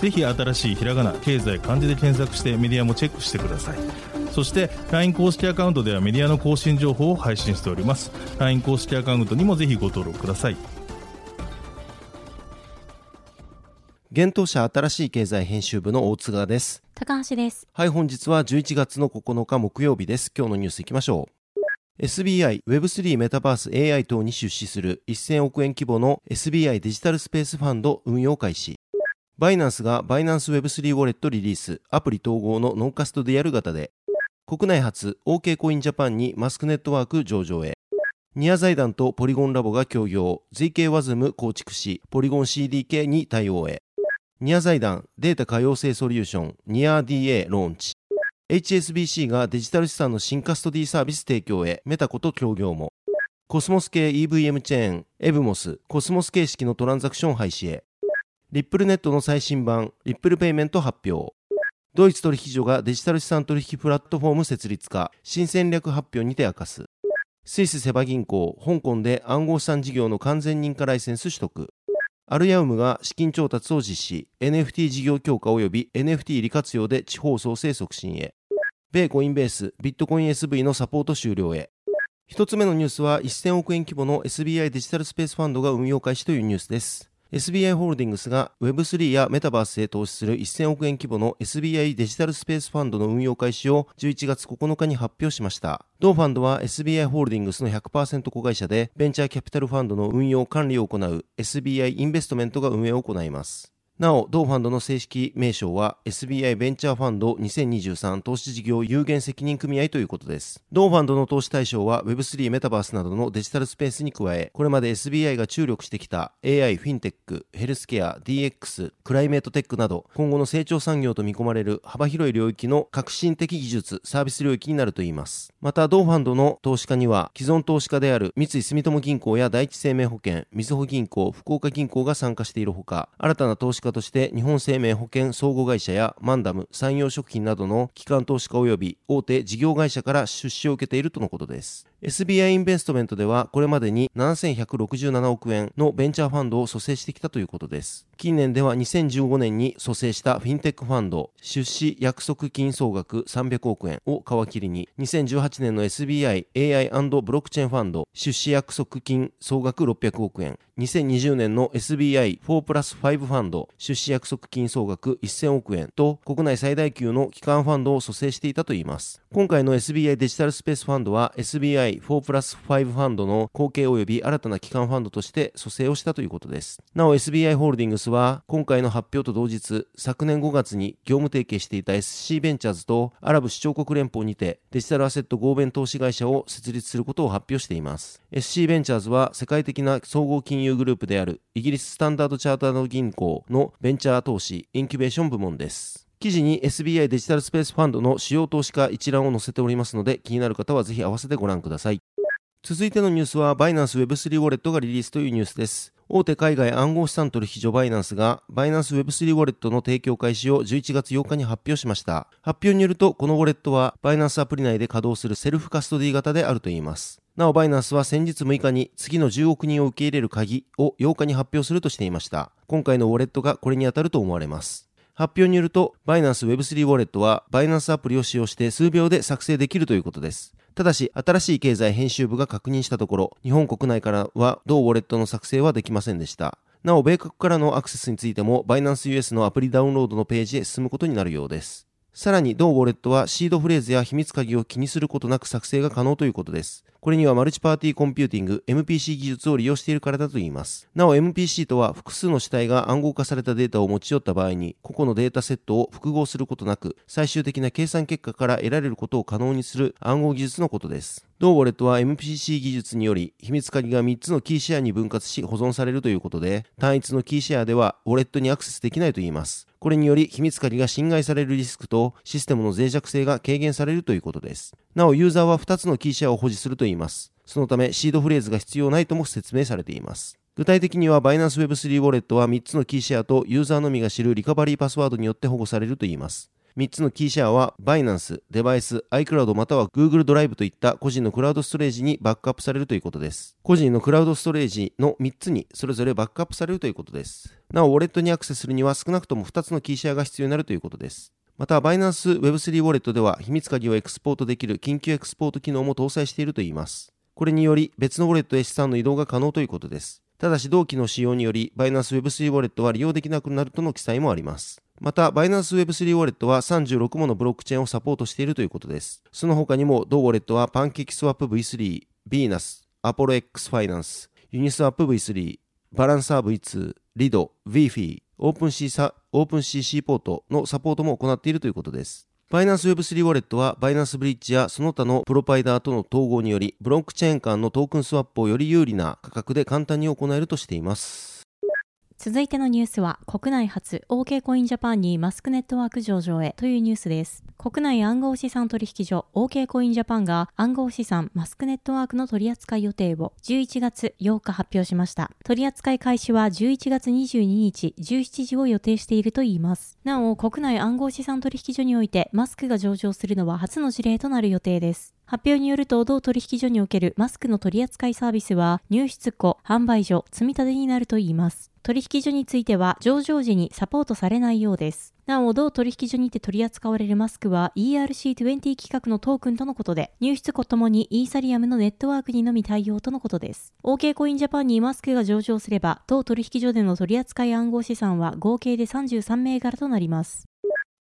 ぜひ新しいひらがな経済漢字で検索してメディアもチェックしてください。そして LINE 公式アカウントではメディアの更新情報を配信しております。LINE 公式アカウントにもぜひご登録ください。現当社新しい経済編集部の大津川です。高橋です。はい本日は11月の9日木曜日です。今日のニュースいきましょう。SBI、Web3 メタバース AI 等に出資する1000億円規模の SBI デジタルスペースファンド運用開始。バイナンスがバイナンス Web3 ウォレットリリース、アプリ統合のノンカストディアル型で、国内初 OK コインジャパンにマスクネットワーク上場へ。ニア財団とポリゴンラボが協業、ZK ワズム構築し、ポリゴン CDK に対応へ。ニア財団データ可用性ソリューション、ニア DA ローンチ。HSBC がデジタル資産の新カストディサービス提供へメタコと協業も。コスモス系 EVM チェーン、エブモス、コスモス形式のトランザクション廃止へ。リップルネットの最新版、リップルペイメント発表。ドイツ取引所がデジタル資産取引プラットフォーム設立化、新戦略発表にて明かす。スイスセバ銀行、香港で暗号資産事業の完全認可ライセンス取得。アルヤウムが資金調達を実施、NFT 事業強化及び NFT 利活用で地方創生促進へ。米コインベース、ビットコイン SV のサポート終了へ。一つ目のニュースは1000億円規模の SBI デジタルスペースファンドが運用開始というニュースです。SBI ホールディングスが Web3 やメタバースへ投資する1000億円規模の SBI デジタルスペースファンドの運用開始を11月9日に発表しました。同ファンドは SBI ホールディングスの100%子会社でベンチャーキャピタルファンドの運用管理を行う SBI インベストメントが運営を行います。なお、同ファンドの正式名称は SBI ベンチャーファンド2023投資事業有限責任組合ということです。同ファンドの投資対象は Web3 メタバースなどのデジタルスペースに加え、これまで SBI が注力してきた AI、フィンテック、ヘルスケア、DX、クライメートテックなど今後の成長産業と見込まれる幅広い領域の革新的技術、サービス領域になるといいます。また、同ファンドの投資家には既存投資家である三井住友銀行や第一生命保険、みずほ銀行、福岡銀行が参加しているほか、新たな投資家として日本生命保険相互会社やマンダム、サンヨー食品などの機関投資家及び大手事業会社から出資を受けているとのことです。SBI インベストメントではこれまでに7167億円のベンチャーファンドを蘇生してきたということです。近年では2015年に蘇生したフィンテックファンド出資約束金総額300億円を皮切りに2018年の SBI AI& ブロックチェーンファンド出資約束金総額600億円2020年の SBI4 プラス5ファンド出資約束金総額1000億円と国内最大級の機関ファンドを蘇生していたといいます。今回の SBI デジタルスペースファンドは SBI 4プラス5ファンドの後継及び新たな機関ファンドとして蘇生をしたということです。なお SBI ホールディングスは今回の発表と同日昨年5月に業務提携していた SC ベンチャーズとアラブ首長国連邦にてデジタルアセット合弁投資会社を設立することを発表しています。SC ベンチャーズは世界的な総合金融グループであるイギリススタンダードチャータード銀行のベンチャー投資インキュベーション部門です。記事に SBI デジタルスペースファンドの主要投資家一覧を載せておりますので気になる方はぜひ合わせてご覧ください。続いてのニュースはバイナンス Web3 ウォレットがリリースというニュースです。大手海外暗号資産取引所バイナンスがバイナンス Web3 ウォレットの提供開始を11月8日に発表しました。発表によるとこのウォレットはバイナンスアプリ内で稼働するセルフカストディ型であるといいます。なおバイナンスは先日6日に次の10億人を受け入れる鍵を8日に発表するとしていました。今回のウォレットがこれに当たると思われます。発表によると、バイナンス Web3 ウォレットは、バイナンスアプリを使用して数秒で作成できるということです。ただし、新しい経済編集部が確認したところ、日本国内からは同ウォレットの作成はできませんでした。なお、米国からのアクセスについても、バイナンス US のアプリダウンロードのページへ進むことになるようです。さらに、同ウォレットはシードフレーズや秘密鍵を気にすることなく作成が可能ということです。これにはマルチパーティーコンピューティング MPC 技術を利用しているからだといいます。なお MPC とは複数の主体が暗号化されたデータを持ち寄った場合に個々のデータセットを復号することなく最終的な計算結果から得られることを可能にする暗号技術のことです。同ウォレットは MPC 技術により秘密鍵が3つのキーシェアに分割し保存されるということで単一のキーシェアではウォレットにアクセスできないといいます。これにより秘密鍵が侵害されるリスクとシステムの脆弱性が軽減されるということです。なお、ユーザーは2つのキーシェアを保持するといいます。そのため、シードフレーズが必要ないとも説明されています。具体的には、バイナンス Web3 ウォレットは3つのキーシェアとユーザーのみが知るリカバリーパスワードによって保護されるといいます。3つのキーシェアは、バイナンス、デバイス、iCloud または Google ドライブといった個人のクラウドストレージにバックアップされるということです。個人のクラウドストレージの3つにそれぞれバックアップされるということです。なお、ウォレットにアクセスするには少なくとも2つのキーシェアが必要になるということです。また、バイナンス Web3 ウォレットでは秘密鍵をエクスポートできる緊急エクスポート機能も搭載しているといいます。これにより別のウォレットへ資産の移動が可能ということです。ただし同機能の使用により、バイナンス Web3 ウォレットは利用できなくなるとの記載もあります。また、バイナンス Web3 ウォレットは36ものブロックチェーンをサポートしているということです。その他にも、同ウォレットはパンケーキスワップ V3、ビーナス、アポロ X ファイナンス、ユニスワップ V3、バランサー V2、リド、VFI、オープン C サ、オープン CC ポートのサポートも行っているということです。バイナンス Web3 ウォレットは、バイナンスブリッジやその他のプロパイダーとの統合により、ブロックチェーン間のトークンスワップをより有利な価格で簡単に行えるとしています。続いてのニュースは、国内初 OK コインジャパンにマスクネットワーク上場へというニュースです。国内暗号資産取引所 OK コインジャパンが暗号資産マスクネットワークの取扱い予定を11月8日発表しました。取扱い開始は11月22日17時を予定しているといいます。なお、国内暗号資産取引所においてマスクが上場するのは初の事例となる予定です。発表によると、同取引所におけるマスクの取扱いサービスは、入出庫、販売所、積み立てになるといいます。取引所については上場時にサポートされないようです。なお、同取引所にて取り扱われるマスクは ERC20 規格のトークンとのことで、入出庫ともにイーサリアムのネットワークにのみ対応とのことです。OK コインジャパンにマスクが上場すれば、同取引所での取扱い暗号資産は合計で33銘柄となります。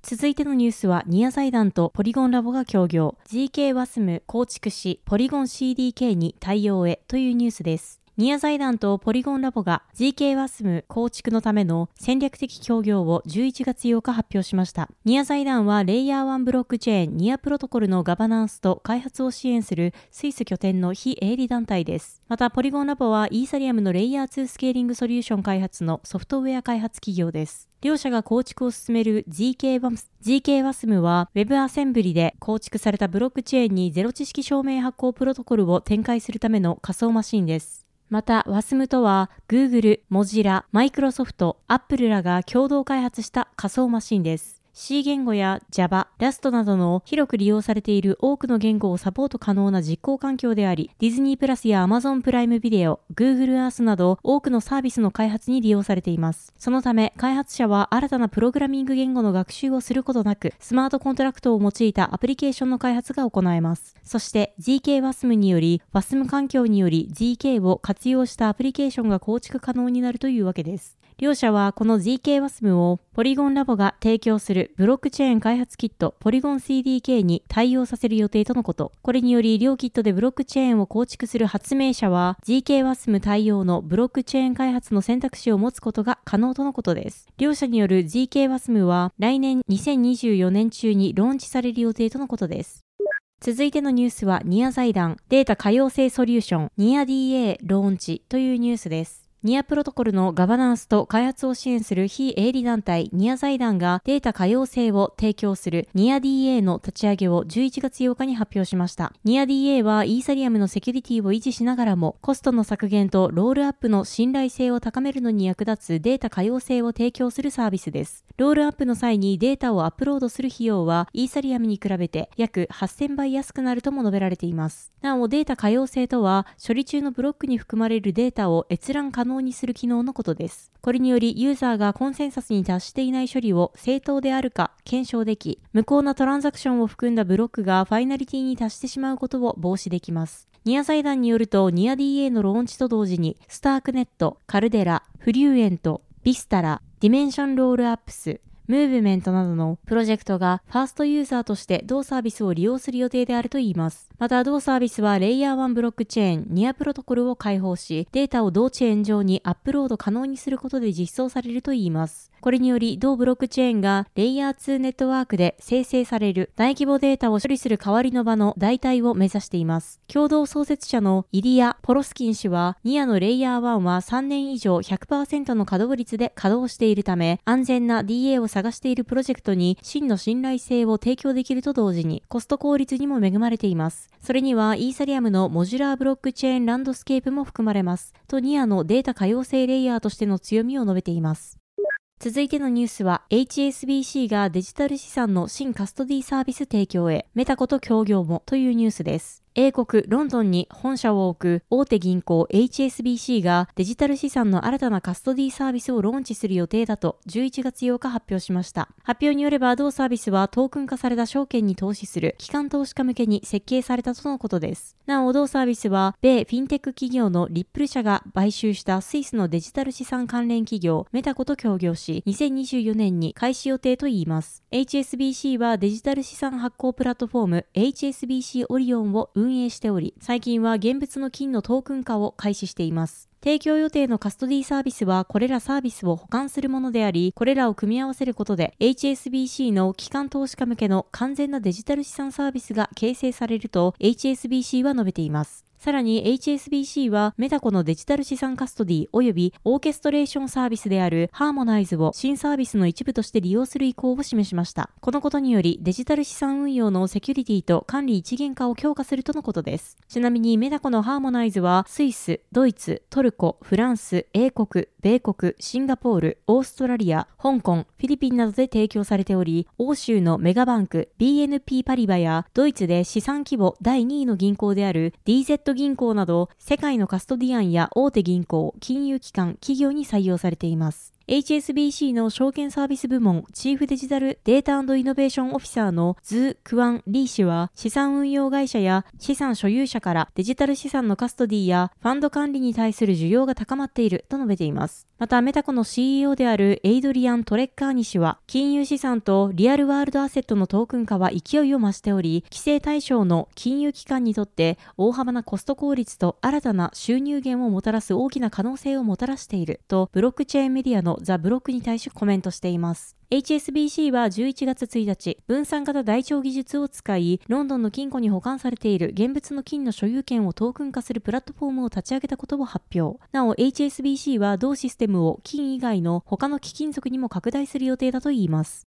続いてのニュースは、ニア財団とポリゴンラボが協業、GK ワスム構築し、ポリゴン CDK に対応へというニュースです。ニア財団とポリゴンラボが GK ワスム構築のための戦略的協業を11月8日発表しました。ニア財団はレイヤー1ブロックチェーンニアプロトコルのガバナンスと開発を支援するスイス拠点の非営利団体です。また、ポリゴンラボはイーサリアムのレイヤー2スケーリングソリューション開発のソフトウェア開発企業です。両社が構築を進める GK ワス GK ワスムは Web アセンブリで構築されたブロックチェーンにゼロ知識証明発行プロトコルを展開するための仮想マシンです。また、WASM とは Google、Mozilla、Microsoft、Apple らが共同開発した仮想マシンです。C 言語や Java、Rust などの広く利用されている多くの言語をサポート可能な実行環境であり、ディズニープラスや Amazon プライムビデオ、Google Earth など多くのサービスの開発に利用されています。そのため、開発者は新たなプログラミング言語の学習をすることなく、スマートコントラクトを用いたアプリケーションの開発が行えます。そして GKWASM により、WASM 環境により GK を活用したアプリケーションが構築可能になるというわけです。両社はこの GKWASM をポリゴンラボが提供するブロックチェーン開発キットポリゴン CDK に対応させる予定とのこと。これにより両キットでブロックチェーンを構築する発明者は GKWASM 対応のブロックチェーン開発の選択肢を持つことが可能とのことです。両社による GKWASM は来年2024年中にローンチされる予定とのことです。続いてのニュースはニア財団データ可用性ソリューションニア DA ローンチというニュースです。ニアプロトコルのガバナンスと開発を支援する非営利団体ニア財団がデータ可用性を提供するニア DA の立ち上げを11月8日に発表しました。ニア DA はイーサリアムのセキュリティを維持しながらもコストの削減とロールアップの信頼性を高めるのに役立つデータ可用性を提供するサービスです。ロールアップの際にデータをアップロードする費用はイーサリアムに比べて約8000倍安くなるとも述べられています。なおデータ可用性とは処理中のブロックに含まれるデータを閲覧可能にする機能のことです。これによりユーザーがコンセンサスに達していない処理を正当であるか検証でき、無効なトランザクションを含んだブロックがファイナリティに達してしまうことを防止できます。ニア財団によると、ニア DA のローンチと同時に、スタークネット、カルデラ、フリューエント、ビスタラ、ディメンションロールアップス、ムーブメントなどのプロジェクトがファーストユーザーとして同サービスを利用する予定であるといいます。また同サービスはレイヤー1ブロックチェーンニアプロトコルを開放し、データを同チェーン上にアップロード可能にすることで実装されるといいます。これにより、同ブロックチェーンがレイヤー2ネットワークで生成される大規模データを処理する代わりの場の代替を目指しています。共同創設者のイリア・ポロスキン氏は、ニアのレイヤー1は3年以上100%の稼働率で稼働しているため、安全な DA を探しているプロジェクトに真の信頼性を提供できると同時に、コスト効率にも恵まれています。それには、イーサリアムのモジュラーブロックチェーンランドスケープも含まれます。とニアのデータ可用性レイヤーとしての強みを述べています。続いてのニュースは HSBC がデジタル資産の新カストディサービス提供へメタコと協業もというニュースです。英国ロンドンに本社を置く大手銀行 HSBC がデジタル資産の新たなカストディサービスをローンチする予定だと11月8日発表しました。発表によれば同サービスはトークン化された証券に投資する機関投資家向けに設計されたとのことです。なお同サービスは米フィンテック企業のリップル社が買収したスイスのデジタル資産関連企業メタコと協業し2024年に開始予定といいます。HSBC はデジタル資産発行プラットフォーム HSBC オリオンを運運営しており、最近は現物の金のトークン化を開始しています。提供予定のカストディサービスはこれらサービスを保管するものであり、これらを組み合わせることで HSBC の機関投資家向けの完全なデジタル資産サービスが形成されると HSBC は述べています。さらに HSBC はメタコのデジタル資産カストディ及びオーケストレーションサービスであるハーモナイズを新サービスの一部として利用する意向を示しました。このことによりデジタル資産運用のセキュリティと管理一元化を強化するとのことです。ちなみにメタコのハーモナイズはスイス、ドイツ、トルコ、フランス、英国、米国、シンガポール、オーストラリア、香港、フィリピンなどで提供されており、欧州のメガバンク、BNP パリバやドイツで資産規模第2位の銀行である DZ 銀行など、世界のカストディアンや大手銀行、金融機関、企業に採用されています。HSBC の証券サービス部門チーフデジタルデータイノベーションオフィサーのズー・クワン・リー氏は資産運用会社や資産所有者からデジタル資産のカストディやファンド管理に対する需要が高まっていると述べています。またメタコの CEO であるエイドリアン・トレッカーニ氏は金融資産とリアルワールドアセットのトークン化は勢いを増しており規制対象の金融機関にとって大幅なコスト効率と新たな収入源をもたらす大きな可能性をもたらしているとブロックチェーンメディアののザ・ブロックに対しコメントしています。HSBC は11月1日、分散型台帳技術を使い、ロンドンの金庫に保管されている現物の金の所有権をトークン化するプラットフォームを立ち上げたことを発表。なお、HSBC は同システムを金以外の他の貴金属にも拡大する予定だといいます。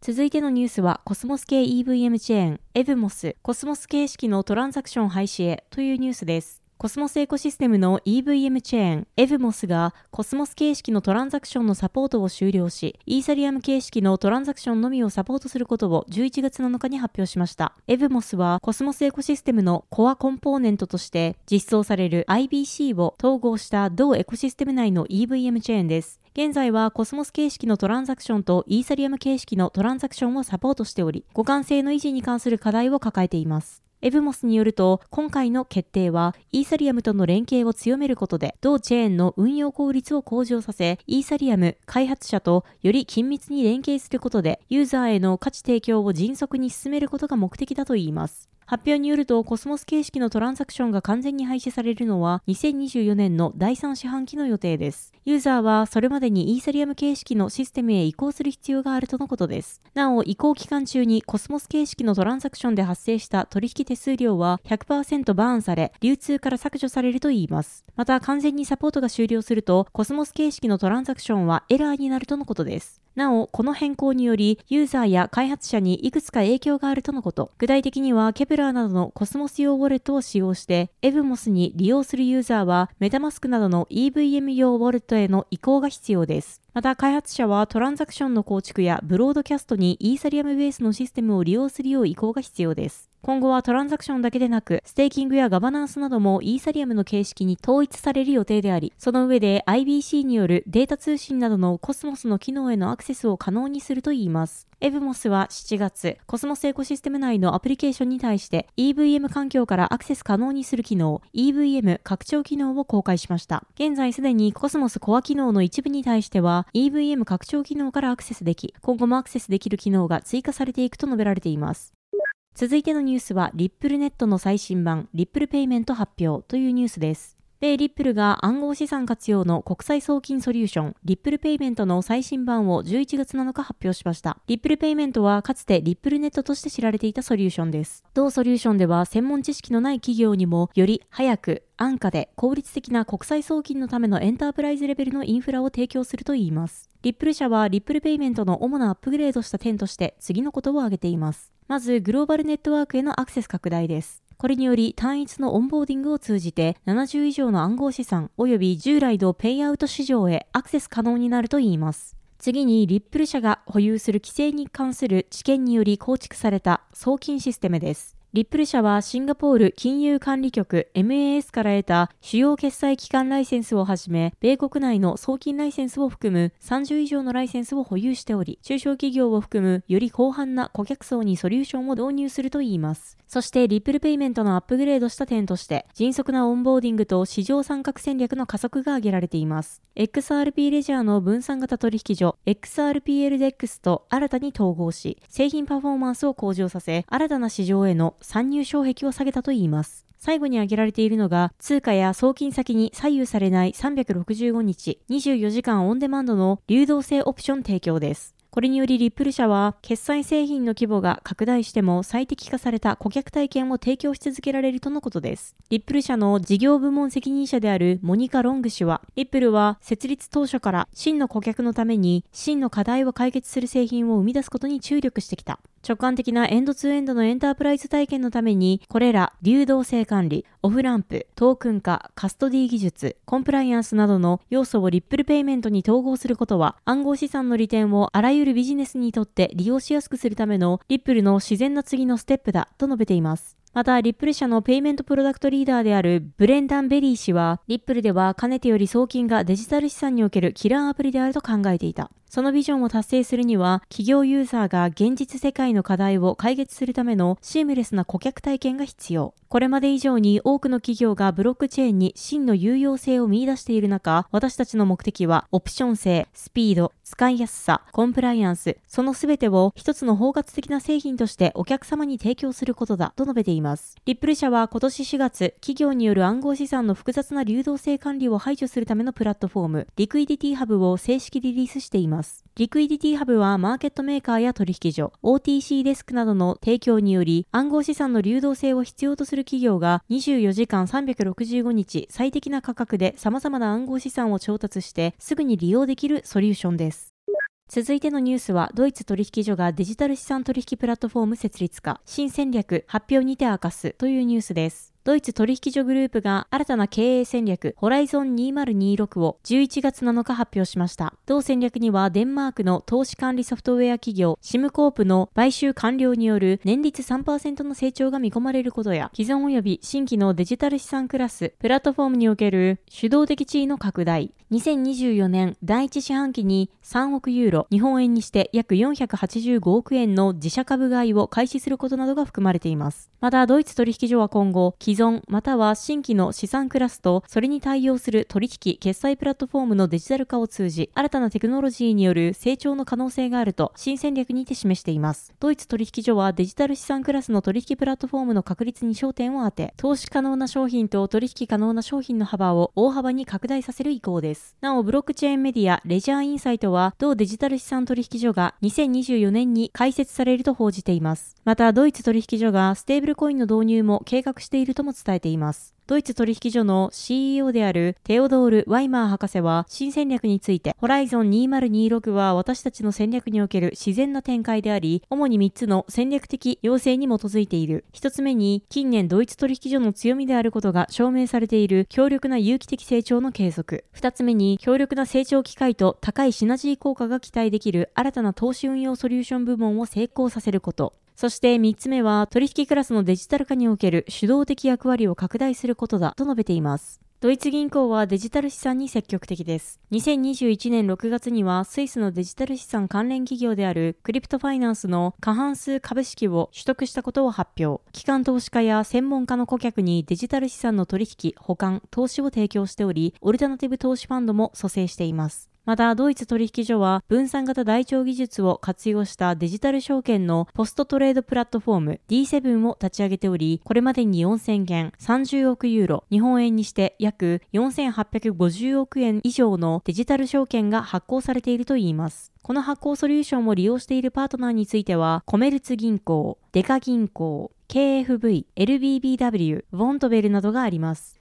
続いてのニュースは、コスモス系 EVM チェーン、エブモス、コスモス形式のトランザクション廃止へというニュースです。コスモスエコシステムの EVM チェーン、エブモスがコスモス形式のトランザクションのサポートを終了し、イーサリアム形式のトランザクションのみをサポートすることを11月7日に発表しました。エブモスはコスモスエコシステムのコアコンポーネントとして実装される IBC を統合した同エコシステム内の EVM チェーンです。現在はコスモス形式のトランザクションとイーサリアム形式のトランザクションをサポートしており、互換性の維持に関する課題を抱えています。エブモスによると、今回の決定は、イーサリアムとの連携を強めることで、同チェーンの運用効率を向上させ、イーサリアム開発者とより緊密に連携することで、ユーザーへの価値提供を迅速に進めることが目的だといいます。発表によると、コスモス形式のトランザクションが完全に廃止されるのは、2024年の第3四半期の予定です。ユーザーはそれまでにイーサリアム形式のシステムへ移行する必要があるとのことです。なお、移行期間中にコスモス形式のトランザクションで発生した取引手数料は100%バーンされ、流通から削除されるといいます。また、完全にサポートが終了すると、コスモス形式のトランザクションはエラーになるとのことです。なお、この変更により、ユーザーや開発者にいくつか影響があるとのこと。具体的には、ケプラーなどのコスモス用ウォレットを使用して、エブモスに利用するユーザーは、メタマスクなどの EVM 用ウォレットへの移行が必要です。また開発者はトランザクションの構築やブロードキャストにイーサリアムベースのシステムを利用するよう移行が必要です。今後はトランザクションだけでなく、ステーキングやガバナンスなどもイーサリアムの形式に統一される予定であり、その上で IBC によるデータ通信などのコスモスの機能へのアクセスを可能にするといいます。エブモスは7月、コスモスエコシステム内のアプリケーションに対して EVM 環境からアクセス可能にする機能、EVM 拡張機能を公開しました。現在すでにコスモスコア機能の一部に対しては EVM 拡張機能からアクセスでき、今後もアクセスできる機能が追加されていくと述べられています。続いてのニュースは、リップルネットの最新版、リップルペイメント発表というニュースです。米リップルが暗号資産活用の国際送金ソリューション、リップルペイメントの最新版を11月7日発表しました。リップルペイメントはかつてリップルネットとして知られていたソリューションです。同ソリューションでは専門知識のない企業にもより早く安価で効率的な国際送金のためのエンタープライズレベルのインフラを提供するといいます。リップル社はリップルペイメントの主なアップグレードした点として次のことを挙げています。まず、グローバルネットワークへのアクセス拡大です。これにより単一のオンボーディングを通じて70以上の暗号資産及び従来のペイアウト市場へアクセス可能になるといいます。次に、リップル社が保有する規制に関する知見により構築された送金システムです。リップル社はシンガポール金融管理局 MAS から得た主要決済機関ライセンスをはじめ、米国内の送金ライセンスを含む30以上のライセンスを保有しており、中小企業を含むより広範な顧客層にソリューションを導入するといいます。そして、リップルペイメントのアップグレードした点として、迅速なオンボーディングと市場参画戦略の加速が挙げられています。XRP レジャーの分散型取引所 XRPL DEX と新たに統合し、製品パフォーマンスを向上させ、新たな市場への参入障壁を下げたといいます。最後に挙げられているのが、通貨や送金先に左右されない365日、24時間オンデマンドの流動性オプション提供です。これによりリップル社は、決済製品の規模が拡大しても最適化された顧客体験を提供し続けられるとのことです。リップル社の事業部門責任者であるモニカ・ロング氏は、リップルは設立当初から真の顧客のために真の課題を解決する製品を生み出すことに注力してきた。直感的なエンドツーエンドのエンタープライズ体験のために、これら流動性管理、オフランプ、トークン化、カストディ技術、コンプライアンスなどの要素をリップルペイメントに統合することは、暗号資産の利点をあらゆるビジネスにとって利用しやすくするためのリップルの自然な次のステップだと述べています。また、リップル社のペイメントプロダクトリーダーであるブレンダン・ベリー氏は、リップルではかねてより送金がデジタル資産におけるキラーアプリであると考えていた。そのビジョンを達成するには、企業ユーザーが現実世界の課題を解決するためのシームレスな顧客体験が必要。これまで以上に多くの企業がブロックチェーンに真の有用性を見出している中、私たちの目的は、オプション性、スピード、使いやすさ、コンプライアンス、その全てを一つの包括的な製品としてお客様に提供することだと述べています。リップル社は今年4月、企業による暗号資産の複雑な流動性管理を排除するためのプラットフォーム、リクイディティハブを正式リリースしています。リクイディティハブはマーケットメーカーや取引所、OTC デスクなどの提供により暗号資産の流動性を必要とする企業が24時間365日最適な価格で様々な暗号資産を調達してすぐに利用できるソリューションです。続いてのニュースは、ドイツ取引所がデジタル資産取引プラットフォーム設立化、新戦略発表にて明かすというニュースです。ドイツ取引所グループが新たな経営戦略、ホライゾン2026を11月7日発表しました。同戦略にはデンマークの投資管理ソフトウェア企業、シムコープの買収完了による年率3%の成長が見込まれることや、既存及び新規のデジタル資産クラス、プラットフォームにおける主導的地位の拡大、2024年第1四半期に3億ユーロ、日本円にして約485億円の自社株買いを開始することなどが含まれています。また、ドイツ取引所は今後、既存または新規の資産クラスとそれに対応する取引決済プラットフォームのデジタル化を通じ新たなテクノロジーによる成長の可能性があると新戦略にて示しています。ドイツ取引所はデジタル資産クラスの取引プラットフォームの確立に焦点を当て投資可能な商品と取引可能な商品の幅を大幅に拡大させる意向です。なおブロックチェーンメディアレジャーインサイトは同デジタル資産取引所が2024年に開設されると報じています。またドイツ取引所がステーブルコインの導入も計画しているとも伝えています。ドイツ取引所の CEO であるテオドール・ワイマー博士は新戦略について、ホライゾン2026は私たちの戦略における自然な展開であり、主に3つの戦略的要請に基づいている。1つ目に、近年ドイツ取引所の強みであることが証明されている強力な有機的成長の継続。2つ目に、強力な成長機会と高いシナジー効果が期待できる新たな投資運用ソリューション部門を成功させること。そして3つ目は取引クラスのデジタル化における主導的役割を拡大することだと述べています。ドイツ銀行はデジタル資産に積極的です。2021年6月にはスイスのデジタル資産関連企業であるクリプトファイナンスの過半数株式を取得したことを発表。機関投資家や専門家の顧客にデジタル資産の取引、保管、投資を提供しており、オルタナティブ投資ファンドも蘇生しています。また、ドイツ取引所は分散型台帳技術を活用したデジタル証券のポストトレードプラットフォーム D7 を立ち上げており、これまでに4000件、30億ユーロ、日本円にして約4850億円以上のデジタル証券が発行されているといいます。この発行ソリューションを利用しているパートナーについては、コメルツ銀行、デカ銀行、KFV、LBBW、ウォントベルなどがあります。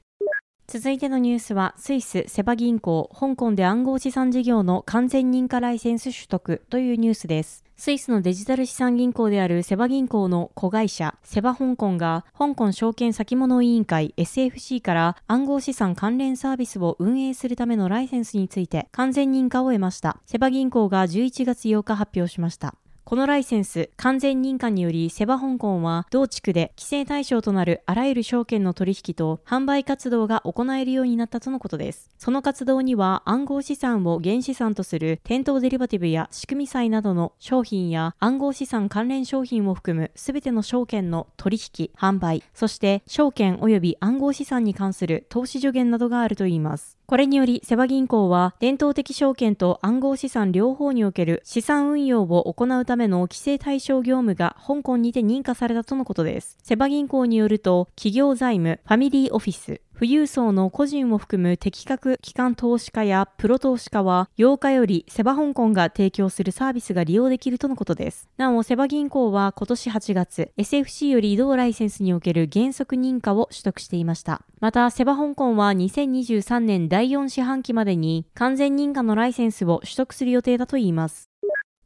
続いてのニュースは、スイス、セバ銀行、香港で暗号資産事業の完全認可ライセンス取得というニュースです。スイスのデジタル資産銀行であるセバ銀行の子会社、セバ香港が、香港証券先物委員会 SFC から暗号資産関連サービスを運営するためのライセンスについて完全認可を得ました。セバ銀行が11月8日発表しました。このライセンス、完全認可によりセバ香港は同地区で規制対象となるあらゆる証券の取引と販売活動が行えるようになったとのことです。その活動には暗号資産を原資産とする店頭デリバティブや仕組み債などの商品や暗号資産関連商品を含むすべての証券の取引、販売、そして証券及び暗号資産に関する投資助言などがあるといいます。これにより、セバ銀行は、伝統的証券と暗号資産両方における資産運用を行うための規制対象業務が香港にて認可されたとのことです。セバ銀行によると、企業財務、ファミリーオフィス、富裕層の個人を含む適格機関投資家やプロ投資家は8日よりセバ香港が提供するサービスが利用できるとのことです。なお、セバ銀行は今年8月、SFC より移動ライセンスにおける原則認可を取得していました。また、セバ香港は2023年第4四半期までに完全認可のライセンスを取得する予定だといいます。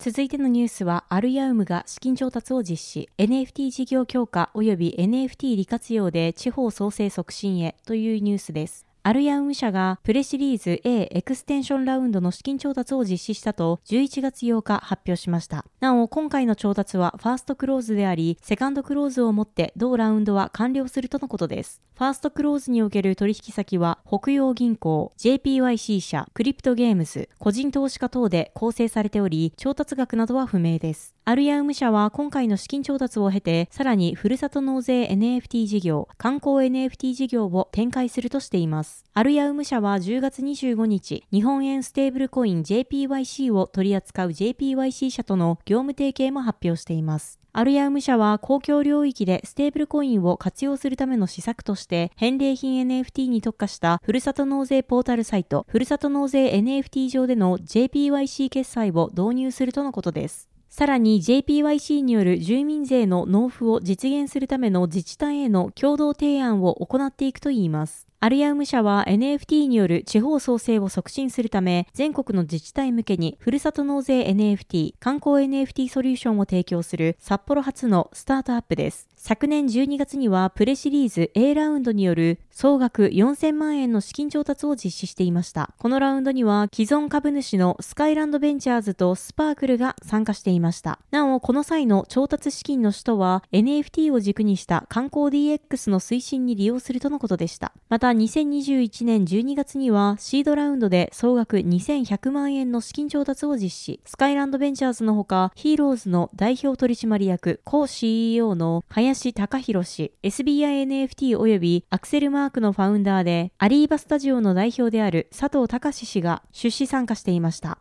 続いてのニュースは、アルヤウムが資金調達を実施、NFT 事業強化及び NFT 利活用で地方創生促進へというニュースです。アルヤウム社がプレシリーズ A エクステンションラウンドの資金調達を実施したと11月8日発表しました。なお、今回の調達はファーストクローズであり、セカンドクローズをもって同ラウンドは完了するとのことです。ファーストクローズにおける取引先は北洋銀行、JPYC 社、クリプトゲームズ、個人投資家等で構成されており、調達額などは不明です。アルヤウム社は今回の資金調達を経て、さらにふるさと納税 NFT 事業、観光 NFT 事業を展開するとしています。アルヤウム社は10月25日、日本円ステーブルコイン JPYC を取り扱う JPYC 社との業務提携も発表しています。アルヤウム社は公共領域でステーブルコインを活用するための施策として、返礼品 NFT に特化したふるさと納税ポータルサイト、ふるさと納税 NFT 上での JPYC 決済を導入するとのことです。さらに JPYC による住民税の納付を実現するための自治体への共同提案を行っていくといいます。アルヤウム社は NFT による地方創生を促進するため、全国の自治体向けにふるさと納税 NFT、観光 NFT ソリューションを提供する札幌発のスタートアップです。昨年12月にはプレシリーズ A ラウンドによる総額4000万円の資金調達を実施していました。このラウンドには既存株主のスカイランドベンチャーズとスパークルが参加していました。なお、この際の調達資金の使途は NFT を軸にした観光 DX の推進に利用するとのことでした。また、2021年12月にはシードラウンドで総額2100万円の資金調達を実施。スカイランドベンチャーズのほか、ヒーローズの代表取締役、コー CEO の林隆弘氏、SBINFT 及びアクセルマークのファウンダーで、アリーバスタジオの代表である佐藤隆氏が出資参加していました。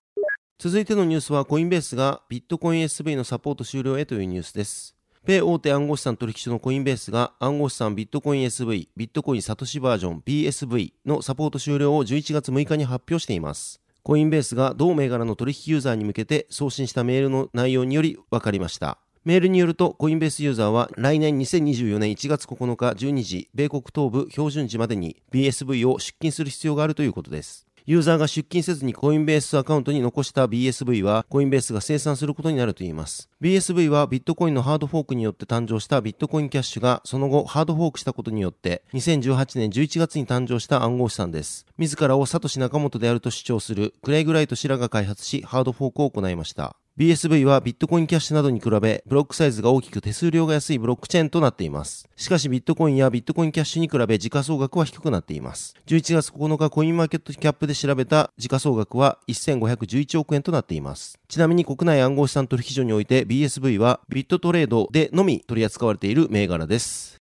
続いてのニュースはコインベースがビットコイン SV のサポート終了へというニュースです。米大手暗号資産取引所のコインベースが暗号資産ビットコイン SV、ビットコインサトシバージョン BSV のサポート終了を11月6日に発表しています。コインベースが同銘柄の取引ユーザーに向けて送信したメールの内容により分かりました。メールによると、コインベースユーザーは来年2024年1月9日12時、米国東部標準時までに BSV を出金する必要があるということです。ユーザーが出金せずにコインベースアカウントに残した BSV はコインベースが生産することになるといいます。BSV はビットコインのハードフォークによって誕生したビットコインキャッシュがその後ハードフォークしたことによって2018年11月に誕生した暗号資産です。自らをサトシ仲本であると主張するクレイグライト氏らが開発しハードフォークを行いました。BSV はビットコインキャッシュなどに比べ、ブロックサイズが大きく手数料が安いブロックチェーンとなっています。しかしビットコインやビットコインキャッシュに比べ時価総額は低くなっています。11月9日コインマーケットキャップで調べた時価総額は1511億円となっています。ちなみに国内暗号資産取引所において BSV はビットトレードでのみ取り扱われている銘柄です。